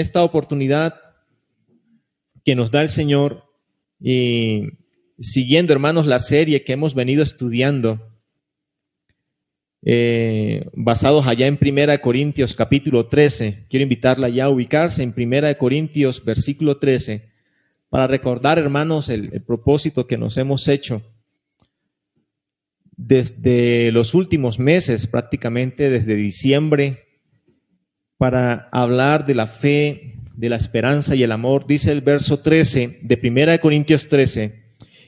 esta oportunidad que nos da el Señor y siguiendo, hermanos, la serie que hemos venido estudiando, eh, basados allá en Primera de Corintios capítulo 13. Quiero invitarla ya a ubicarse en Primera de Corintios versículo 13 para recordar, hermanos, el propósito que nos hemos hecho desde los últimos meses, prácticamente desde diciembre, para hablar de la fe, de la esperanza y el amor. Dice el verso 13 de 1 Corintios 13,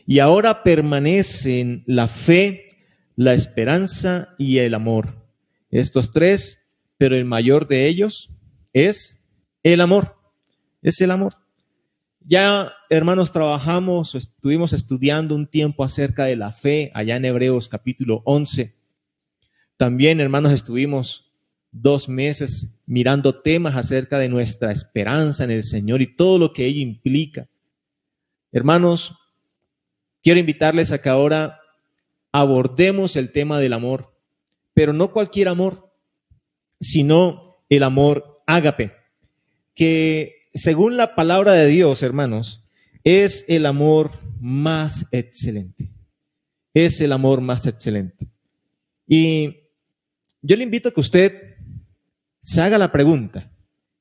y ahora permanecen la fe, la esperanza y el amor. Estos tres, pero el mayor de ellos es el amor, es el amor. Ya, hermanos, trabajamos, estuvimos estudiando un tiempo acerca de la fe allá en Hebreos capítulo 11. También, hermanos, estuvimos dos meses mirando temas acerca de nuestra esperanza en el Señor y todo lo que ello implica. Hermanos, quiero invitarles a que ahora abordemos el tema del amor, pero no cualquier amor, sino el amor ágape, que según la palabra de Dios, hermanos, es el amor más excelente. Es el amor más excelente. Y yo le invito a que usted se haga la pregunta,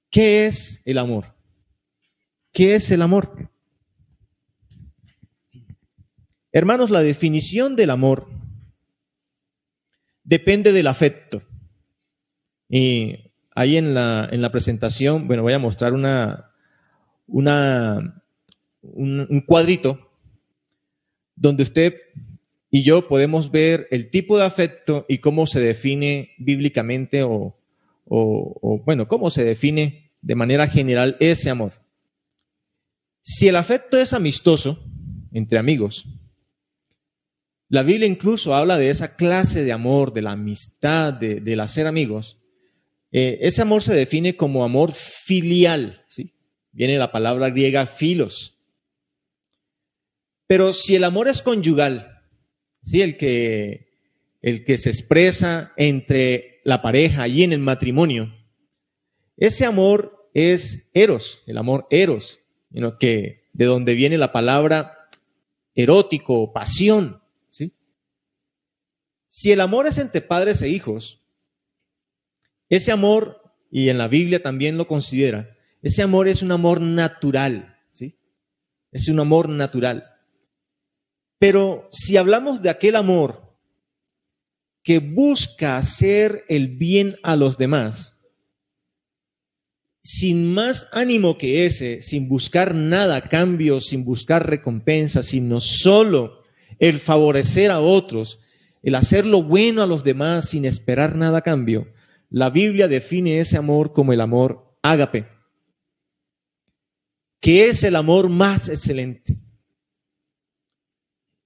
¿qué es el amor? ¿Qué es el amor? Hermanos, la definición del amor depende del afecto. Y ahí en la, en la presentación, bueno, voy a mostrar una, una, un, cuadrito donde usted y yo podemos ver el tipo de afecto y cómo se define bíblicamente o, o, bueno, cómo se define de manera general ese amor. Si el afecto es amistoso entre amigos, la Biblia incluso habla de esa clase de amor, de la amistad, de, del hacer amigos. Eh, ese amor se define como amor filial, ¿sí? Viene la palabra griega filos. Pero si el amor es conyugal, ¿sí? El que, el que se expresa entre la pareja y en el matrimonio, ese amor es eros, el amor eros, que de donde viene la palabra erótico, pasión, ¿sí? Si el amor es entre padres e hijos, ese amor, y en la Biblia también lo considera, ese amor es un amor natural, ¿sí? Es un amor natural. Pero si hablamos de aquel amor que busca hacer el bien a los demás, sin más ánimo que ese, sin buscar nada cambio, sin buscar recompensa, sino solo el favorecer a otros, el hacer lo bueno a los demás sin esperar nada a cambio, la Biblia define ese amor como el amor ágape, que es el amor más excelente.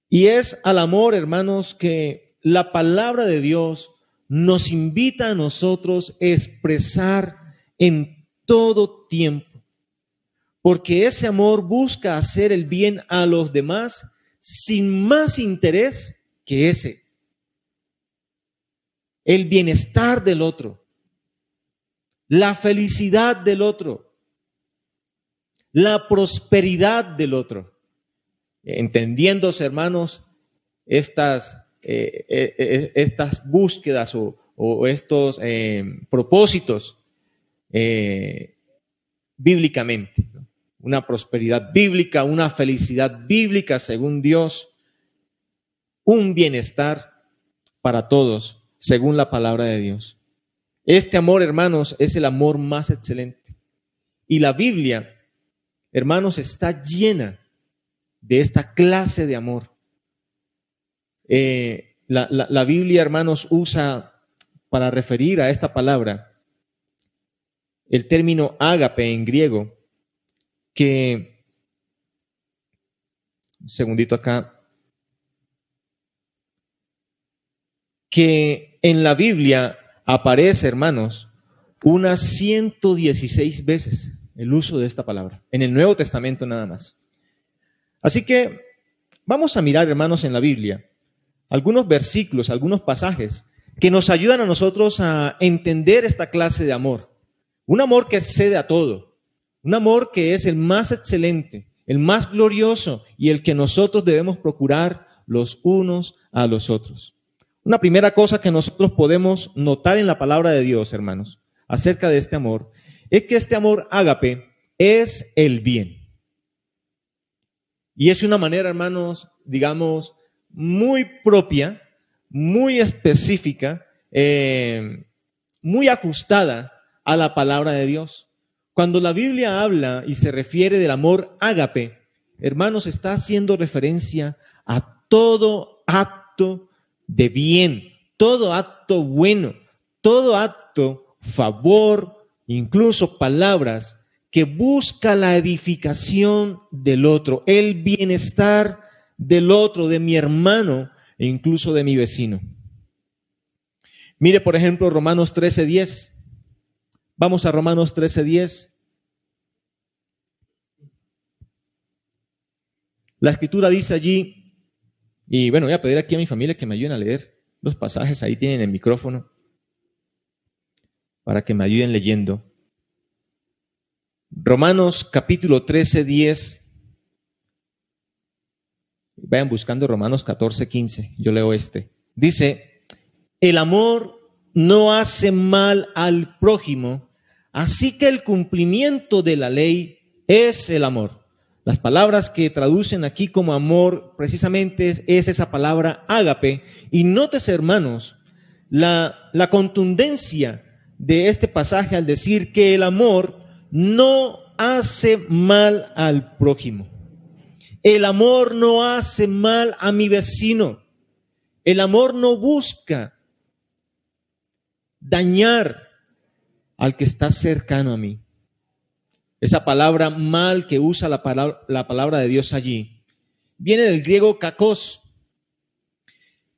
Y es al amor, hermanos, que la palabra de Dios nos invita a nosotros a expresar en todo tiempo. Porque ese amor busca hacer el bien a los demás sin más interés que ese el bienestar del otro, la felicidad del otro, la prosperidad del otro. Entendiéndose, hermanos, estas, eh, eh, eh, estas búsquedas o, estos propósitos bíblicamente. Una prosperidad bíblica, una felicidad bíblica según Dios, un bienestar para todos según la palabra de Dios. Este amor, hermanos, es el amor más excelente. Y la Biblia, hermanos, está llena de esta clase de amor. Eh, la, Biblia, hermanos, usa para referir a esta palabra el término ágape en griego, que, un segundito acá, que en la Biblia aparece, hermanos, unas 116 veces el uso de esta palabra, en el Nuevo Testamento nada más. Así que vamos a mirar, hermanos, en la Biblia algunos versículos, algunos pasajes que nos ayudan a nosotros a entender esta clase de amor. Un amor que cede a todo, Un amor que es el más excelente, el más glorioso y el que nosotros debemos procurar los unos a los otros. Una primera cosa que nosotros podemos notar en la palabra de Dios, hermanos, acerca de este amor, es que este amor ágape es el bien. Y es una manera, hermanos, digamos, muy propia, muy específica, eh, muy ajustada a la palabra de Dios. Cuando la Biblia habla y se refiere del amor ágape, hermanos, está haciendo referencia a todo acto de bien, todo acto bueno, todo acto favor, incluso palabras que busca la edificación del otro, el bienestar del otro, de mi hermano e incluso de mi vecino. Mire, por ejemplo, Romanos 13:10. Vamos a Romanos 13:10. La escritura dice allí, y bueno, voy a pedir aquí a mi familia que me ayuden a leer los pasajes, ahí tienen el micrófono, para que me ayuden leyendo. Romanos capítulo 13, 10. Vayan buscando Romanos 14, 15. Yo leo este. Dice, el amor no hace mal al prójimo, así que el cumplimiento de la ley es el amor. Las palabras que traducen aquí como amor precisamente es, esa palabra ágape. Y notes, hermanos, la, la contundencia de este pasaje al decir que el amor no hace mal al prójimo. El amor no hace mal a mi vecino. El amor no busca dañar al que está cercano a mí. Esa palabra mal que usa la palabra, la palabra de Dios allí viene del griego kakos,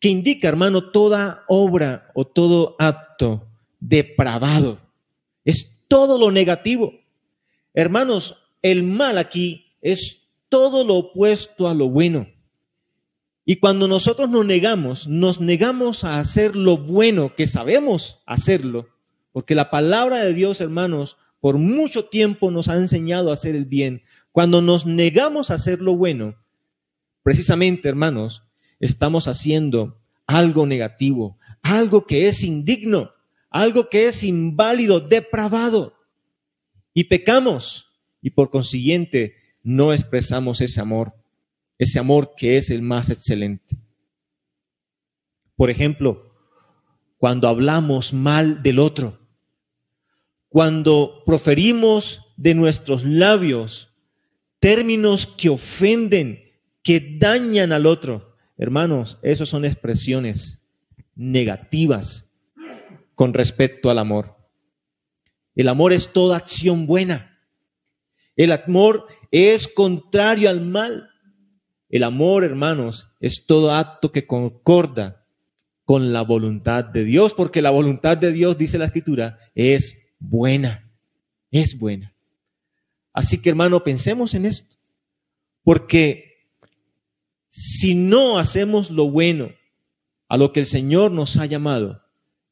que indica, hermano, toda obra o todo acto depravado. Es todo lo negativo. Hermanos, el mal aquí es todo lo opuesto a lo bueno. Y cuando nosotros nos negamos, nos negamos a hacer lo bueno que sabemos hacerlo, porque la palabra de Dios, hermanos, por mucho tiempo nos ha enseñado a hacer el bien. Cuando nos negamos a hacer lo bueno, precisamente, hermanos, estamos haciendo algo negativo, algo que es indigno, algo que es inválido, depravado. Y pecamos y por consiguiente no expresamos ese amor, ese amor que es el más excelente. Por ejemplo, cuando hablamos mal del otro, cuando proferimos de nuestros labios términos que ofenden, que dañan al otro, hermanos, esos son expresiones negativas con respecto al amor. El amor es toda acción buena. El amor es contrario al mal. El amor, hermanos, es todo acto que concorda con la voluntad de Dios, porque la voluntad de Dios, dice la Escritura, es buena, es buena. Así que hermano, pensemos en esto, porque si no hacemos lo bueno a lo que el Señor nos ha llamado,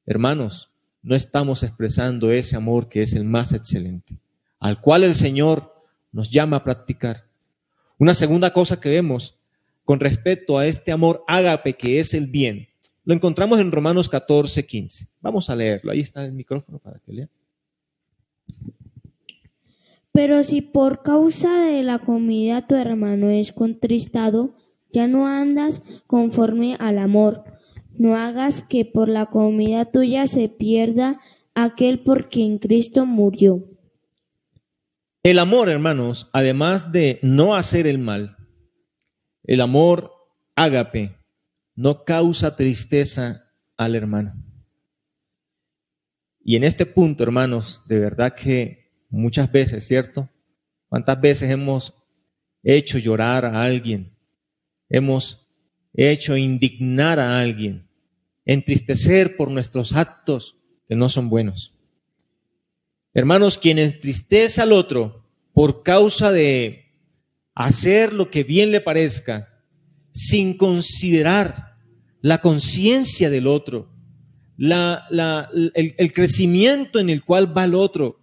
hermanos, no estamos expresando ese amor que es el más excelente, al cual el Señor nos llama a practicar. Una segunda cosa que vemos con respecto a este amor ágape que es el bien, lo encontramos en Romanos 14, 15. Vamos a leerlo. Ahí está el micrófono para que lean. Pero si por causa de la comida tu hermano es contristado, ya no andas conforme al amor. No hagas que por la comida tuya se pierda aquel por quien Cristo murió. El amor, hermanos, además de no hacer el mal, el amor ágape no causa tristeza al hermano. Y en este punto, hermanos, de verdad que Muchas veces, ¿cierto? ¿Cuántas veces hemos hecho llorar a alguien? Hemos hecho indignar a alguien, entristecer por nuestros actos que no son buenos. Hermanos, quien entristece al otro por causa de hacer lo que bien le parezca, sin considerar la conciencia del otro, el, el crecimiento en el cual va el otro,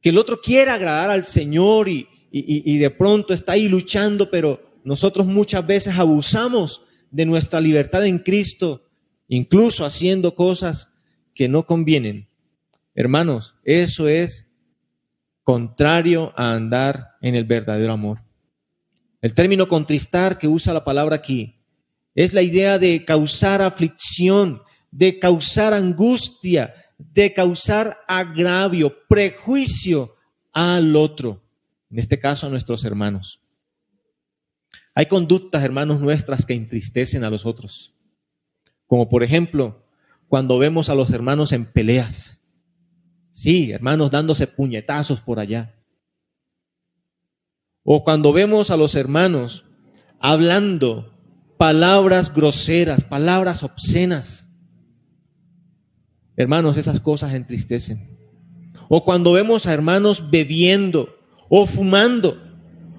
que el otro quiere agradar al Señor y, y, y de pronto está ahí luchando, pero nosotros muchas veces abusamos de nuestra libertad en Cristo, incluso haciendo cosas que no convienen. Hermanos, eso es contrario a andar en el verdadero amor. El término contristar que usa la palabra aquí es la idea de causar aflicción, de causar angustia, de causar agravio, prejuicio al otro, en este caso a nuestros hermanos. Hay conductas, hermanos nuestras, que entristecen a los otros, como por ejemplo cuando vemos a los hermanos en peleas. Sí, hermanos dándose puñetazos por allá. O cuando vemos a los hermanos hablando palabras groseras, palabras obscenas. Hermanos, esas cosas entristecen. O cuando vemos a hermanos bebiendo o fumando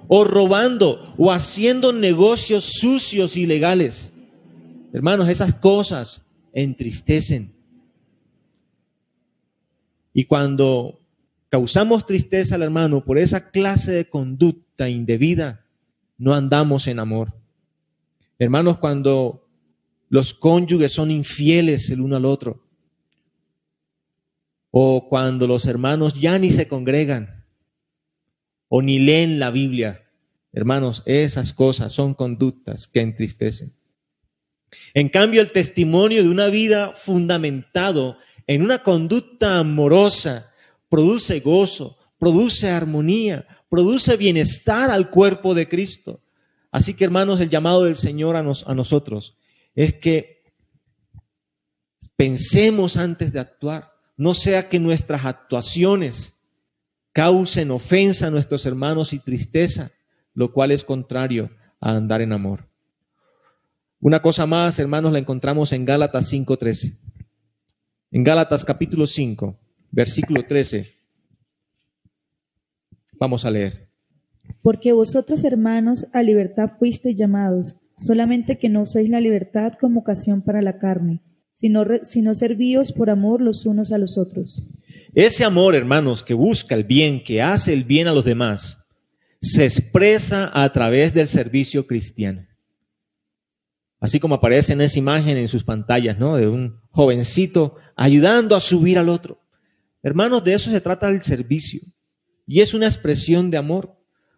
o robando o haciendo negocios sucios y legales. Hermanos, esas cosas entristecen. Y cuando causamos tristeza al hermano por esa clase de conducta indebida, no andamos en amor. Hermanos, cuando los cónyuges son infieles el uno al otro, o cuando los hermanos ya ni se congregan, o ni leen la Biblia, hermanos, esas cosas son conductas que entristecen. En cambio, el testimonio de una vida fundamentado en una conducta amorosa produce gozo, produce armonía, produce bienestar al cuerpo de Cristo. Así que, hermanos, el llamado del Señor a, a nosotros es que pensemos antes de actuar, no sea que nuestras actuaciones causen ofensa a nuestros hermanos y tristeza, lo cual es contrario a andar en amor. Una cosa más, hermanos, la encontramos en Gálatas 5:13. En Gálatas capítulo 5, versículo 13. Vamos a leer. Porque vosotros, hermanos, a libertad fuisteis llamados, solamente que no uséis la libertad como ocasión para la carne, sino, sino servíos por amor los unos a los otros. Ese amor, hermanos, que busca el bien, que hace el bien a los demás, se expresa a través del servicio cristiano. Así como aparece en esa imagen en sus pantallas, ¿no? De un jovencito ayudando a subir al otro. Hermanos, de eso se trata el servicio. Y es una expresión de amor.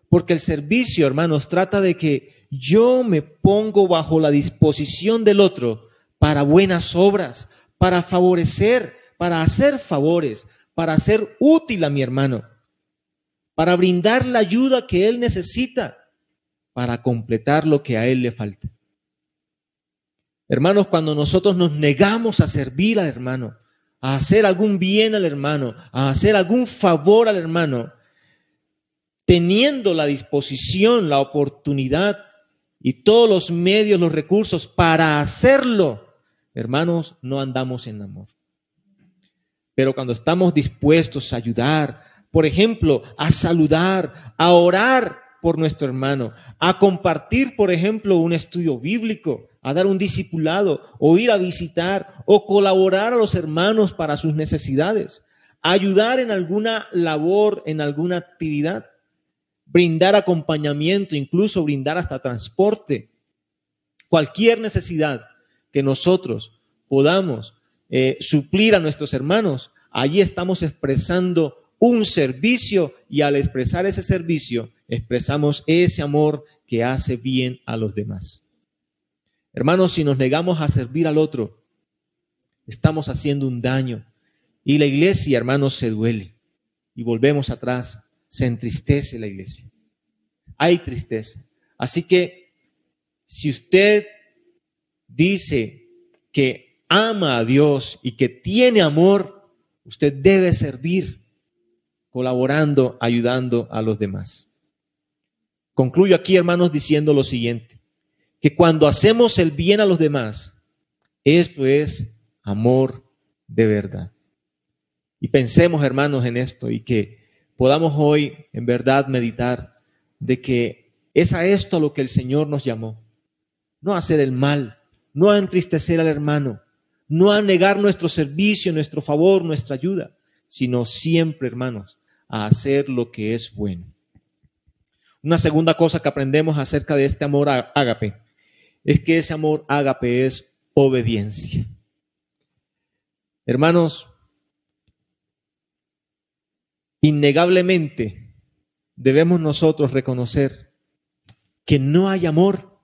Porque el servicio, hermanos, trata de que yo me pongo bajo la disposición del otro para buenas obras, para favorecer, para hacer favores, para ser útil a mi hermano, para brindar la ayuda que él necesita, para completar lo que a él le falta. Hermanos, cuando nosotros nos negamos a servir al hermano, a hacer algún bien al hermano, a hacer algún favor al hermano, teniendo la disposición, la oportunidad y todos los medios, los recursos para hacerlo, hermanos, no andamos en amor. Pero cuando estamos dispuestos a ayudar, por ejemplo, a saludar, a orar por nuestro hermano, a compartir, por ejemplo, un estudio bíblico, a dar un discipulado, o ir a visitar, o colaborar a los hermanos para sus necesidades, ayudar en alguna labor, en alguna actividad, brindar acompañamiento, incluso brindar hasta transporte, cualquier necesidad que nosotros podamos eh, suplir a nuestros hermanos, allí estamos expresando un servicio y al expresar ese servicio expresamos ese amor que hace bien a los demás. Hermanos, si nos negamos a servir al otro, estamos haciendo un daño. Y la iglesia, hermanos, se duele. Y volvemos atrás, se entristece la iglesia. Hay tristeza. Así que si usted dice que ama a Dios y que tiene amor, usted debe servir colaborando, ayudando a los demás. Concluyo aquí, hermanos, diciendo lo siguiente que cuando hacemos el bien a los demás, esto es amor de verdad. Y pensemos, hermanos, en esto y que podamos hoy en verdad meditar de que es a esto a lo que el Señor nos llamó. No a hacer el mal, no a entristecer al hermano, no a negar nuestro servicio, nuestro favor, nuestra ayuda, sino siempre, hermanos, a hacer lo que es bueno. Una segunda cosa que aprendemos acerca de este amor ágape es que ese amor ágape es obediencia. Hermanos, innegablemente debemos nosotros reconocer que no hay amor,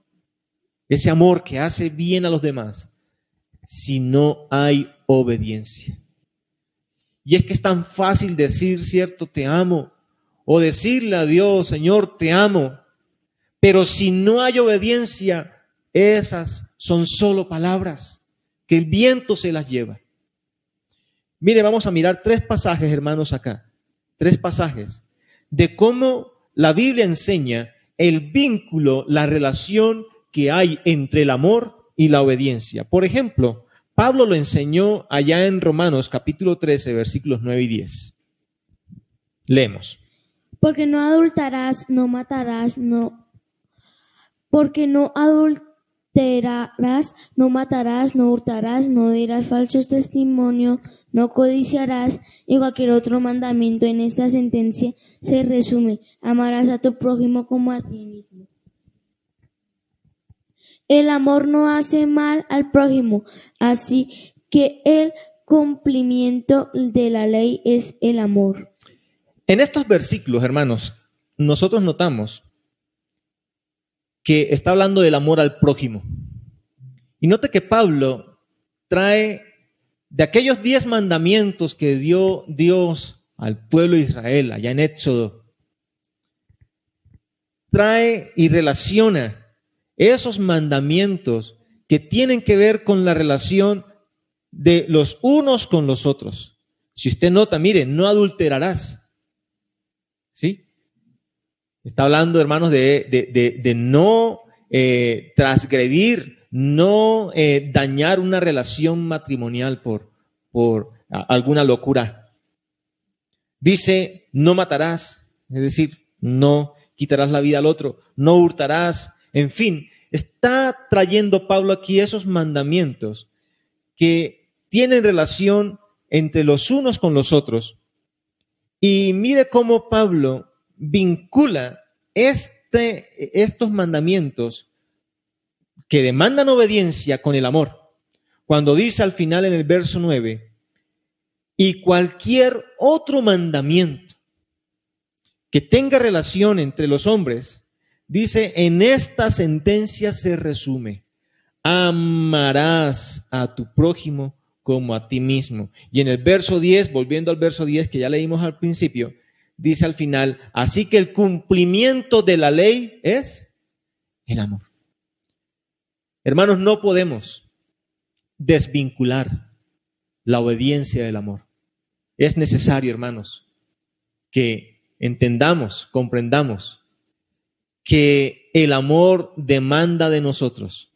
ese amor que hace bien a los demás, si no hay obediencia. Y es que es tan fácil decir, cierto, te amo, o decirle a Dios, Señor, te amo, pero si no hay obediencia, esas son solo palabras que el viento se las lleva. Mire, vamos a mirar tres pasajes, hermanos, acá. Tres pasajes de cómo la Biblia enseña el vínculo, la relación que hay entre el amor y la obediencia. Por ejemplo, Pablo lo enseñó allá en Romanos capítulo 13, versículos 9 y 10. Leemos. Porque no adultarás, no matarás, no. Porque no adultarás no matarás, no hurtarás, no dirás falsos testimonio, no codiciarás y cualquier otro mandamiento en esta sentencia se resume, amarás a tu prójimo como a ti mismo. El amor no hace mal al prójimo, así que el cumplimiento de la ley es el amor. En estos versículos, hermanos, nosotros notamos que está hablando del amor al prójimo. Y note que Pablo trae de aquellos diez mandamientos que dio Dios al pueblo de Israel allá en Éxodo, trae y relaciona esos mandamientos que tienen que ver con la relación de los unos con los otros. Si usted nota, mire, no adulterarás. ¿Sí? Está hablando, hermanos, de, no eh, transgredir, no eh, dañar una relación matrimonial por, por alguna locura. Dice, no matarás, es decir, no quitarás la vida al otro, no hurtarás, en fin, está trayendo Pablo aquí esos mandamientos que tienen relación entre los unos con los otros. Y mire cómo Pablo vincula este, estos mandamientos que demandan obediencia con el amor. Cuando dice al final en el verso 9, y cualquier otro mandamiento que tenga relación entre los hombres, dice, en esta sentencia se resume, amarás a tu prójimo como a ti mismo. Y en el verso 10, volviendo al verso 10 que ya leímos al principio, dice al final, así que el cumplimiento de la ley es el amor. Hermanos, no podemos desvincular la obediencia del amor. Es necesario, hermanos, que entendamos, comprendamos que el amor demanda de nosotros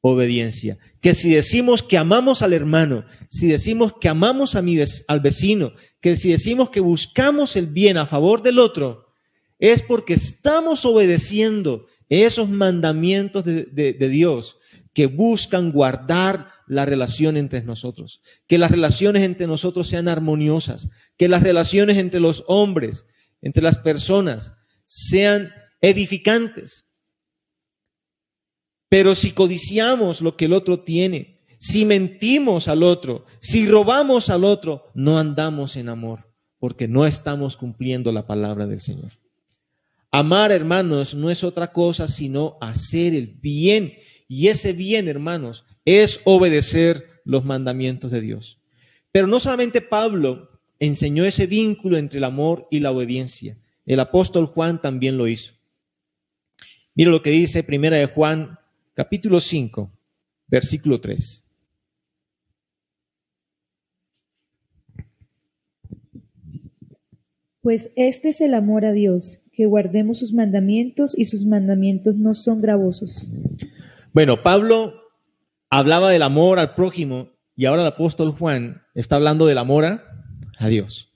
obediencia. Que si decimos que amamos al hermano, si decimos que amamos a mi, al vecino, que si decimos que buscamos el bien a favor del otro, es porque estamos obedeciendo esos mandamientos de, de Dios que buscan guardar la relación entre nosotros, que las relaciones entre nosotros sean armoniosas, que las relaciones entre los hombres, entre las personas, sean edificantes. Pero si codiciamos lo que el otro tiene, si mentimos al otro, si robamos al otro, no andamos en amor, porque no estamos cumpliendo la palabra del Señor. Amar, hermanos, no es otra cosa sino hacer el bien. Y ese bien, hermanos, es obedecer los mandamientos de Dios. Pero no solamente Pablo enseñó ese vínculo entre el amor y la obediencia. El apóstol Juan también lo hizo. Mira lo que dice Primera de Juan capítulo 5, versículo 3. Pues este es el amor a Dios, que guardemos sus mandamientos y sus mandamientos no son gravosos. Bueno, Pablo hablaba del amor al prójimo y ahora el apóstol Juan está hablando del amor a, Dios.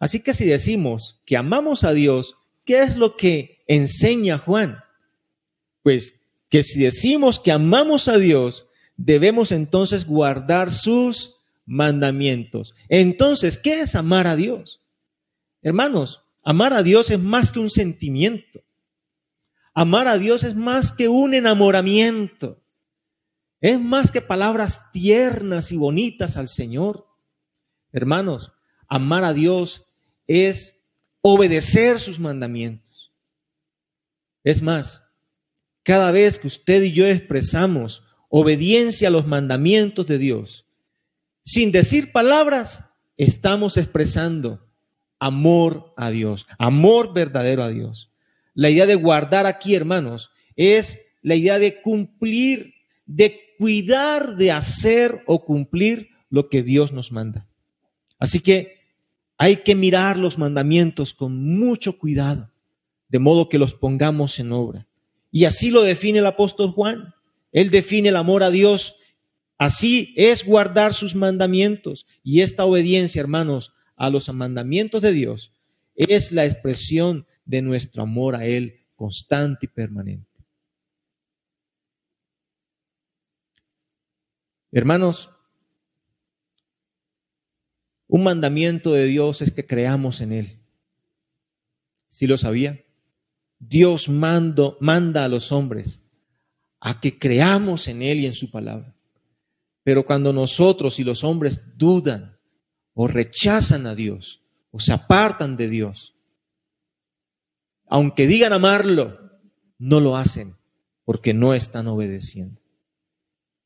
Así que si decimos que amamos a Dios, ¿qué es lo que enseña Juan? Pues que si decimos que amamos a Dios, debemos entonces guardar sus mandamientos. Entonces, ¿qué es amar a Dios? Hermanos, amar a Dios es más que un sentimiento. Amar a Dios es más que un enamoramiento. Es más que palabras tiernas y bonitas al Señor. Hermanos, amar a Dios es obedecer sus mandamientos. Es más, cada vez que usted y yo expresamos obediencia a los mandamientos de Dios, sin decir palabras, estamos expresando amor a Dios, amor verdadero a Dios. La idea de guardar aquí, hermanos, es la idea de cumplir, de cuidar de hacer o cumplir lo que Dios nos manda. Así que hay que mirar los mandamientos con mucho cuidado, de modo que los pongamos en obra. Y así lo define el apóstol Juan. Él define el amor a Dios. Así es guardar sus mandamientos. Y esta obediencia, hermanos, a los mandamientos de Dios es la expresión de nuestro amor a Él constante y permanente. Hermanos, un mandamiento de Dios es que creamos en Él. ¿Sí lo sabía? Dios mando, manda a los hombres a que creamos en Él y en su palabra. Pero cuando nosotros y los hombres dudan o rechazan a Dios o se apartan de Dios, aunque digan amarlo, no lo hacen porque no están obedeciendo.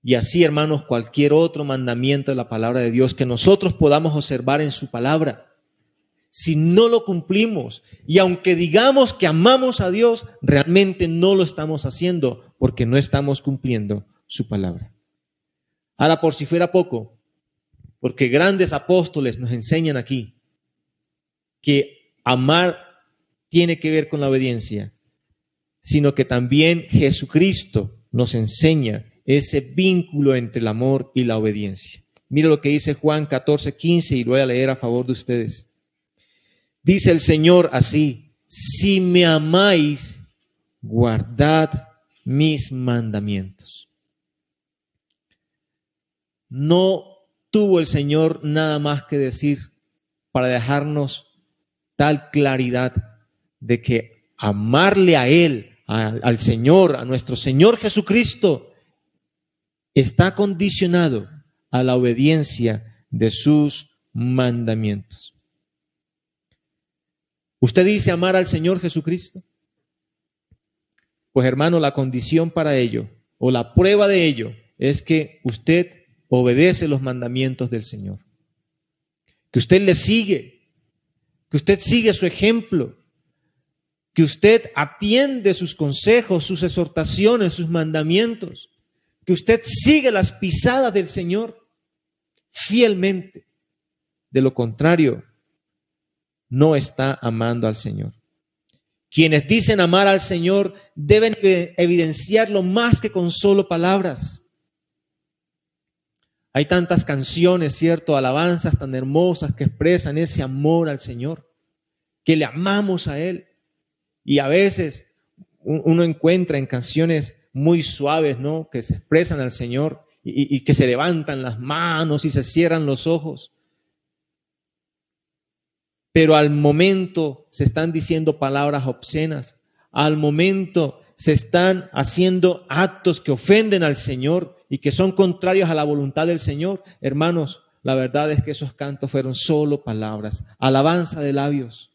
Y así, hermanos, cualquier otro mandamiento de la palabra de Dios que nosotros podamos observar en su palabra, si no lo cumplimos y aunque digamos que amamos a Dios, realmente no lo estamos haciendo porque no estamos cumpliendo su palabra. Ahora, por si fuera poco, porque grandes apóstoles nos enseñan aquí que amar tiene que ver con la obediencia, sino que también Jesucristo nos enseña ese vínculo entre el amor y la obediencia. Mira lo que dice Juan 14, 15 y lo voy a leer a favor de ustedes. Dice el Señor así, si me amáis, guardad mis mandamientos. No tuvo el Señor nada más que decir para dejarnos tal claridad de que amarle a Él, al Señor, a nuestro Señor Jesucristo, está condicionado a la obediencia de sus mandamientos. ¿Usted dice amar al Señor Jesucristo? Pues hermano, la condición para ello, o la prueba de ello, es que usted obedece los mandamientos del Señor. Que usted le sigue, que usted sigue su ejemplo, que usted atiende sus consejos, sus exhortaciones, sus mandamientos que usted sigue las pisadas del Señor fielmente. De lo contrario, no está amando al Señor. Quienes dicen amar al Señor deben evidenciarlo más que con solo palabras. Hay tantas canciones, cierto, alabanzas tan hermosas que expresan ese amor al Señor, que le amamos a Él. Y a veces uno encuentra en canciones muy suaves, ¿no? Que se expresan al Señor y, y que se levantan las manos y se cierran los ojos. Pero al momento se están diciendo palabras obscenas, al momento se están haciendo actos que ofenden al Señor y que son contrarios a la voluntad del Señor. Hermanos, la verdad es que esos cantos fueron solo palabras, alabanza de labios.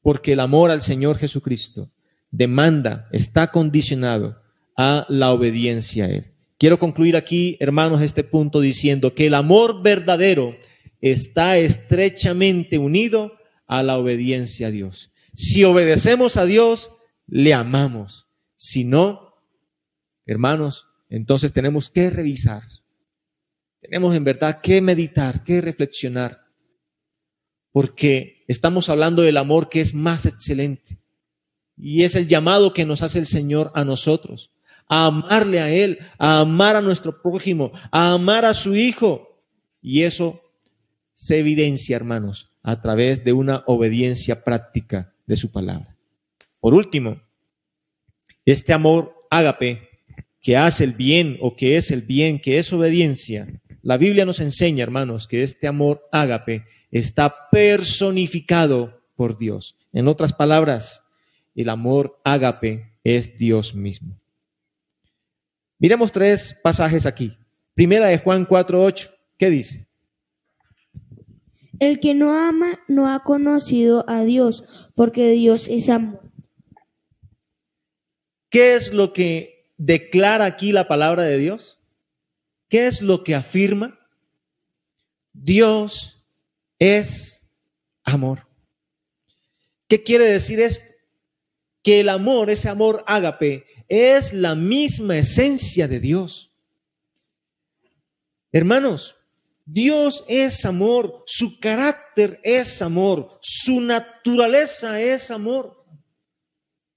Porque el amor al Señor Jesucristo demanda, está condicionado a la obediencia a Él. Quiero concluir aquí, hermanos, este punto diciendo que el amor verdadero está estrechamente unido a la obediencia a Dios. Si obedecemos a Dios, le amamos. Si no, hermanos, entonces tenemos que revisar. Tenemos en verdad que meditar, que reflexionar, porque estamos hablando del amor que es más excelente. Y es el llamado que nos hace el Señor a nosotros, a amarle a Él, a amar a nuestro prójimo, a amar a su Hijo. Y eso se evidencia, hermanos, a través de una obediencia práctica de su palabra. Por último, este amor ágape que hace el bien o que es el bien, que es obediencia, la Biblia nos enseña, hermanos, que este amor ágape está personificado por Dios. En otras palabras, el amor ágape es Dios mismo. Miremos tres pasajes aquí. Primera de Juan 4:8, ¿qué dice? El que no ama no ha conocido a Dios, porque Dios es amor. ¿Qué es lo que declara aquí la palabra de Dios? ¿Qué es lo que afirma? Dios es amor. ¿Qué quiere decir esto? Que el amor, ese amor ágape, es la misma esencia de Dios. Hermanos, Dios es amor, su carácter es amor, su naturaleza es amor.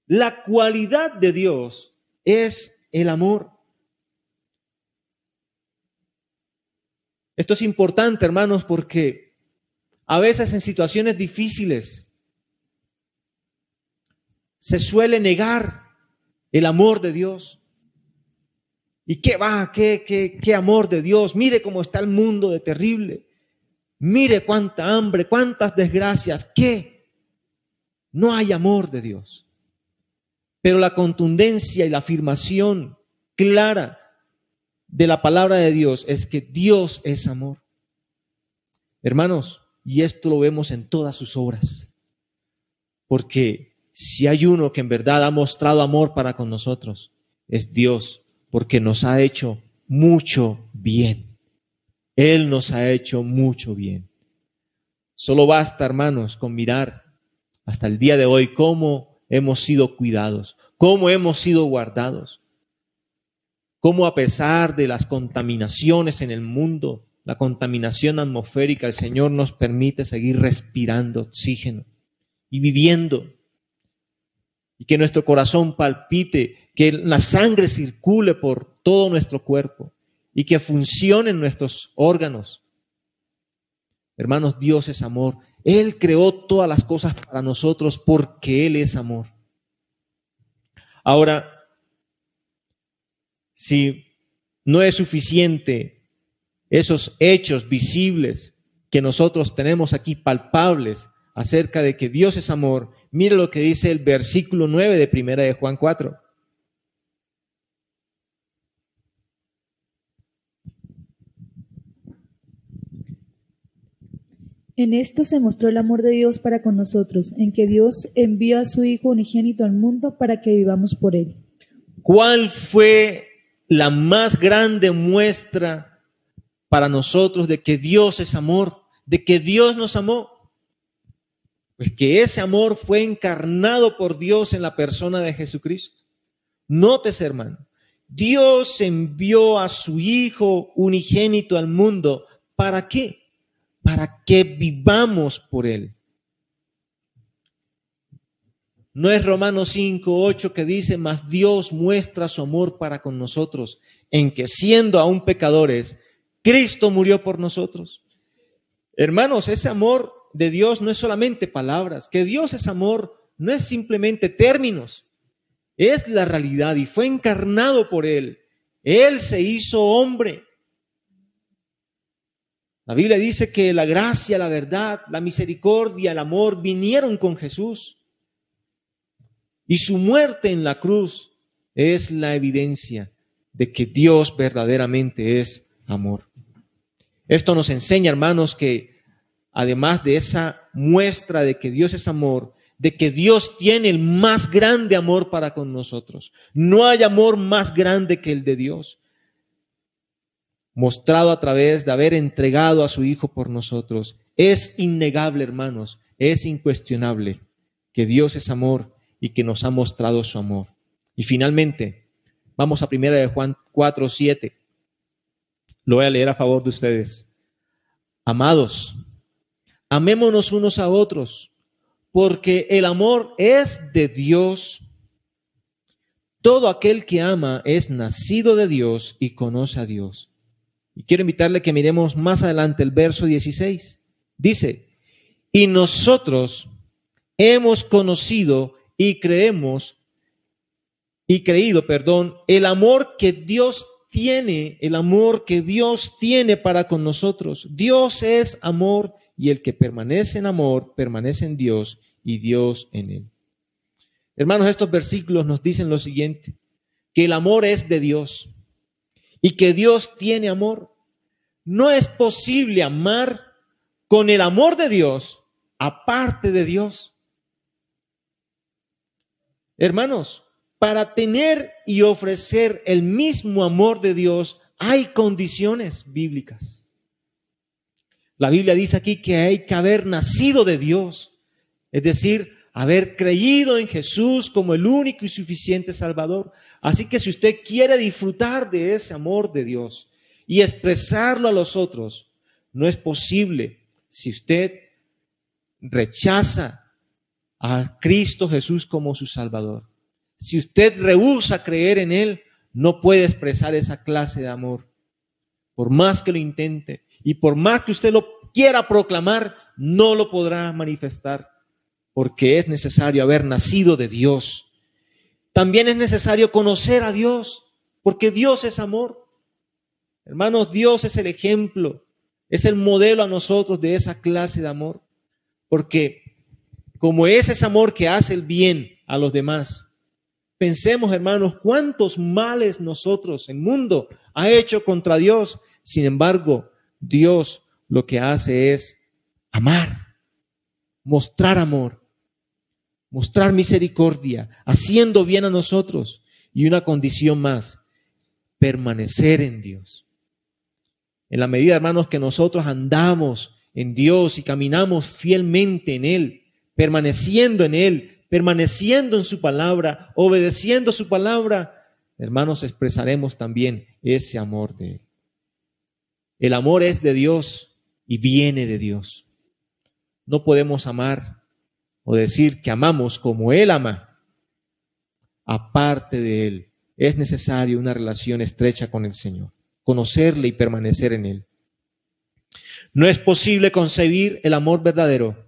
La cualidad de Dios es el amor. Esto es importante, hermanos, porque a veces en situaciones difíciles se suele negar el amor de Dios. ¿Y qué va? ¿Qué, qué, qué amor de Dios? Mire cómo está el mundo de terrible. Mire cuánta hambre, cuántas desgracias. ¿Qué? No hay amor de Dios. Pero la contundencia y la afirmación clara de la palabra de Dios es que Dios es amor. Hermanos, y esto lo vemos en todas sus obras. Porque si hay uno que en verdad ha mostrado amor para con nosotros, es Dios, porque nos ha hecho mucho bien. Él nos ha hecho mucho bien. Solo basta, hermanos, con mirar hasta el día de hoy cómo hemos sido cuidados, cómo hemos sido guardados, cómo a pesar de las contaminaciones en el mundo, la contaminación atmosférica, el Señor nos permite seguir respirando oxígeno y viviendo. Y que nuestro corazón palpite, que la sangre circule por todo nuestro cuerpo y que funcionen nuestros órganos. Hermanos, Dios es amor. Él creó todas las cosas para nosotros porque Él es amor. Ahora, si no es suficiente esos hechos visibles que nosotros tenemos aquí palpables acerca de que Dios es amor, mire lo que dice el versículo 9 de primera de Juan 4. En esto se mostró el amor de Dios para con nosotros, en que Dios envió a su Hijo unigénito al mundo para que vivamos por él. ¿Cuál fue la más grande muestra para nosotros de que Dios es amor, de que Dios nos amó? Pues que ese amor fue encarnado por Dios en la persona de Jesucristo. Nótese, hermano, Dios envió a su Hijo unigénito al mundo. ¿Para qué? para que vivamos por Él. No es Romanos 5, 8 que dice, mas Dios muestra su amor para con nosotros, en que siendo aún pecadores, Cristo murió por nosotros. Hermanos, ese amor de Dios no es solamente palabras, que Dios es amor no es simplemente términos, es la realidad y fue encarnado por Él. Él se hizo hombre la Biblia dice que la gracia, la verdad, la misericordia, el amor vinieron con Jesús. Y su muerte en la cruz es la evidencia de que Dios verdaderamente es amor. Esto nos enseña, hermanos, que además de esa muestra de que Dios es amor, de que Dios tiene el más grande amor para con nosotros. No hay amor más grande que el de Dios mostrado a través de haber entregado a su Hijo por nosotros. Es innegable, hermanos, es incuestionable que Dios es amor y que nos ha mostrado su amor. Y finalmente, vamos a primera de Juan 4, 7. Lo voy a leer a favor de ustedes. Amados, amémonos unos a otros, porque el amor es de Dios. Todo aquel que ama es nacido de Dios y conoce a Dios. Y quiero invitarle que miremos más adelante el verso 16. Dice, y nosotros hemos conocido y creemos y creído, perdón, el amor que Dios tiene, el amor que Dios tiene para con nosotros. Dios es amor y el que permanece en amor permanece en Dios y Dios en él. Hermanos, estos versículos nos dicen lo siguiente, que el amor es de Dios y que Dios tiene amor. No es posible amar con el amor de Dios aparte de Dios. Hermanos, para tener y ofrecer el mismo amor de Dios hay condiciones bíblicas. La Biblia dice aquí que hay que haber nacido de Dios, es decir, haber creído en Jesús como el único y suficiente Salvador. Así que si usted quiere disfrutar de ese amor de Dios y expresarlo a los otros, no es posible si usted rechaza a Cristo Jesús como su Salvador. Si usted rehúsa creer en Él, no puede expresar esa clase de amor. Por más que lo intente y por más que usted lo quiera proclamar, no lo podrá manifestar, porque es necesario haber nacido de Dios. También es necesario conocer a Dios, porque Dios es amor. Hermanos, Dios es el ejemplo, es el modelo a nosotros de esa clase de amor, porque como es ese amor que hace el bien a los demás, Pensemos, hermanos, cuántos males nosotros, el mundo, ha hecho contra Dios. Sin embargo, Dios lo que hace es amar, mostrar amor, mostrar misericordia, haciendo bien a nosotros. Y una condición más, permanecer en Dios. En la medida, hermanos, que nosotros andamos en Dios y caminamos fielmente en Él, permaneciendo en Él, permaneciendo en su palabra, obedeciendo su palabra, hermanos, expresaremos también ese amor de Él. El amor es de Dios y viene de Dios. No podemos amar o decir que amamos como Él ama, aparte de Él. Es necesario una relación estrecha con el Señor, conocerle y permanecer en Él. No es posible concebir el amor verdadero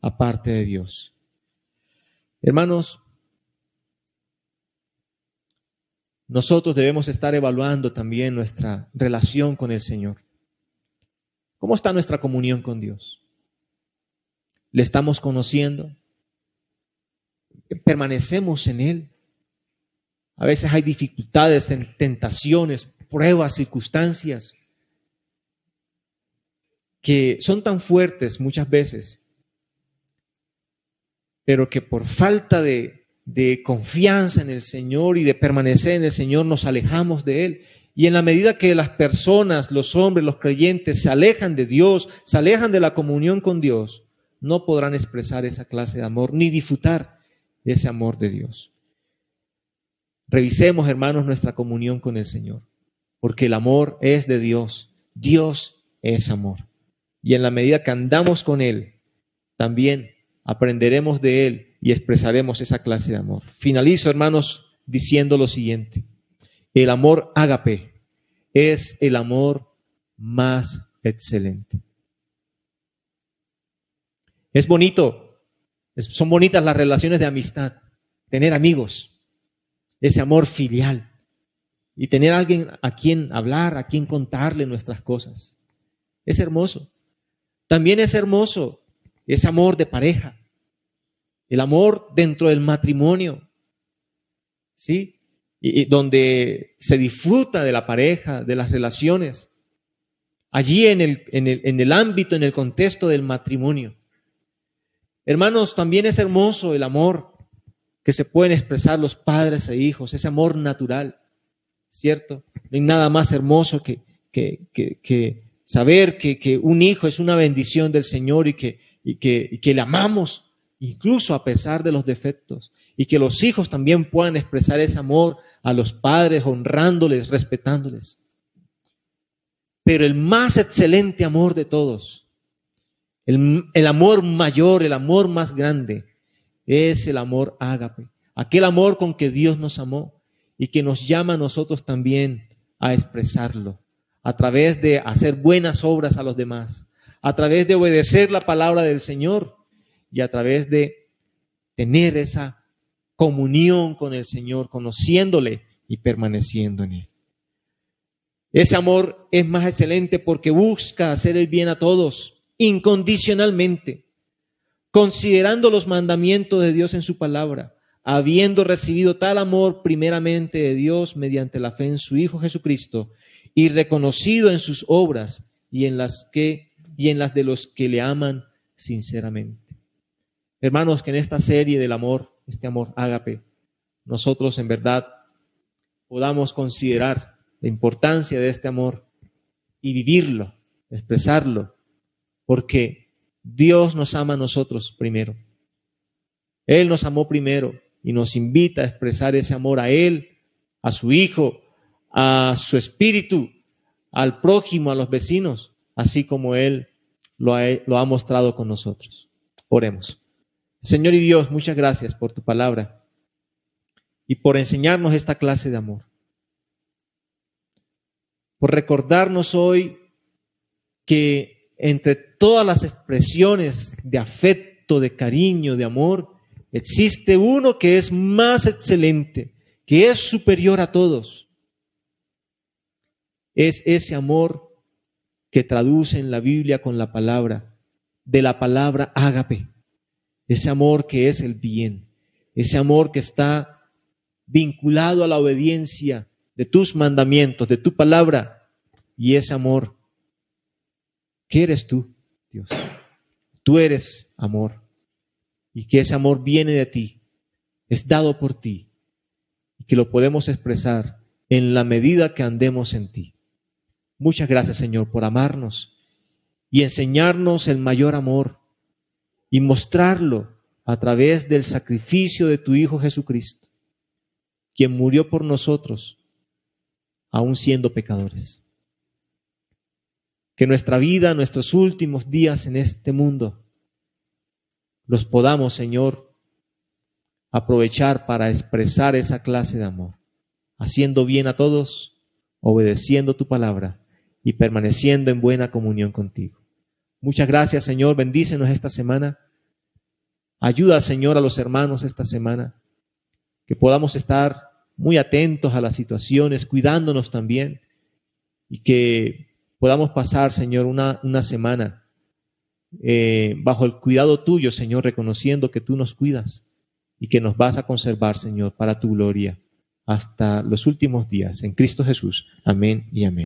aparte de Dios. Hermanos, nosotros debemos estar evaluando también nuestra relación con el Señor. ¿Cómo está nuestra comunión con Dios? ¿Le estamos conociendo? ¿Permanecemos en Él? A veces hay dificultades, tentaciones, pruebas, circunstancias que son tan fuertes muchas veces pero que por falta de, de confianza en el Señor y de permanecer en el Señor nos alejamos de Él. Y en la medida que las personas, los hombres, los creyentes se alejan de Dios, se alejan de la comunión con Dios, no podrán expresar esa clase de amor ni disfrutar de ese amor de Dios. Revisemos, hermanos, nuestra comunión con el Señor, porque el amor es de Dios. Dios es amor. Y en la medida que andamos con Él, también aprenderemos de Él y expresaremos esa clase de amor. Finalizo, hermanos, diciendo lo siguiente. El amor ágape es el amor más excelente. Es bonito, son bonitas las relaciones de amistad, tener amigos, ese amor filial y tener a alguien a quien hablar, a quien contarle nuestras cosas. Es hermoso. También es hermoso ese amor de pareja, el amor dentro del matrimonio, ¿sí? Y, donde se disfruta de la pareja, de las relaciones, allí en el, en, el, en el ámbito, en el contexto del matrimonio. Hermanos, también es hermoso el amor que se pueden expresar los padres e hijos, ese amor natural, ¿cierto? No hay nada más hermoso que, que, que, saber que, un hijo es una bendición del Señor y que, y que, y que le amamos incluso a pesar de los defectos, y que los hijos también puedan expresar ese amor a los padres, honrándoles, respetándoles. Pero el más excelente amor de todos, el, amor mayor, el amor más grande, es el amor ágape, aquel amor con que Dios nos amó y que nos llama a nosotros también a expresarlo a través de hacer buenas obras a los demás, a través de obedecer la palabra del Señor y a través de tener esa comunión con el Señor, conociéndole y permaneciendo en Él. Ese amor es más excelente porque busca hacer el bien a todos, incondicionalmente, considerando los mandamientos de Dios en su palabra, habiendo recibido tal amor primeramente de Dios mediante la fe en su Hijo Jesucristo y reconocido en sus obras y en las que y en las de los que le aman sinceramente. Hermanos, que en esta serie del amor, este amor ágape, nosotros en verdad podamos considerar la importancia de este amor y vivirlo, expresarlo, porque Dios nos ama a nosotros primero. Él nos amó primero y nos invita a expresar ese amor a Él, a su Hijo, a su Espíritu, al prójimo, a los vecinos, así como Él lo ha, lo ha mostrado con nosotros. Oremos. Señor y Dios, muchas gracias por tu palabra y por enseñarnos esta clase de amor. Por recordarnos hoy que entre todas las expresiones de afecto, de cariño, de amor, existe uno que es más excelente, que es superior a todos. Es ese amor que traduce en la Biblia con la palabra, de la palabra ágape ese amor que es el bien, ese amor que está vinculado a la obediencia de tus mandamientos, de tu palabra, y ese amor, ¿qué eres tú, Dios? Tú eres amor, y que ese amor viene de ti, es dado por ti, y que lo podemos expresar en la medida que andemos en ti. Muchas gracias, Señor, por amarnos y enseñarnos el mayor amor y mostrarlo a través del sacrificio de tu Hijo Jesucristo, quien murió por nosotros, aún siendo pecadores. Que nuestra vida, nuestros últimos días en este mundo, los podamos, Señor, aprovechar para expresar esa clase de amor, haciendo bien a todos, obedeciendo tu palabra y permaneciendo en buena comunión contigo. Muchas gracias, Señor. Bendícenos esta semana. Ayuda, Señor, a los hermanos esta semana. Que podamos estar muy atentos a las situaciones, cuidándonos también. Y que podamos pasar, Señor, una, una semana eh, bajo el cuidado tuyo, Señor, reconociendo que tú nos cuidas y que nos vas a conservar, Señor, para tu gloria hasta los últimos días. En Cristo Jesús. Amén y amén.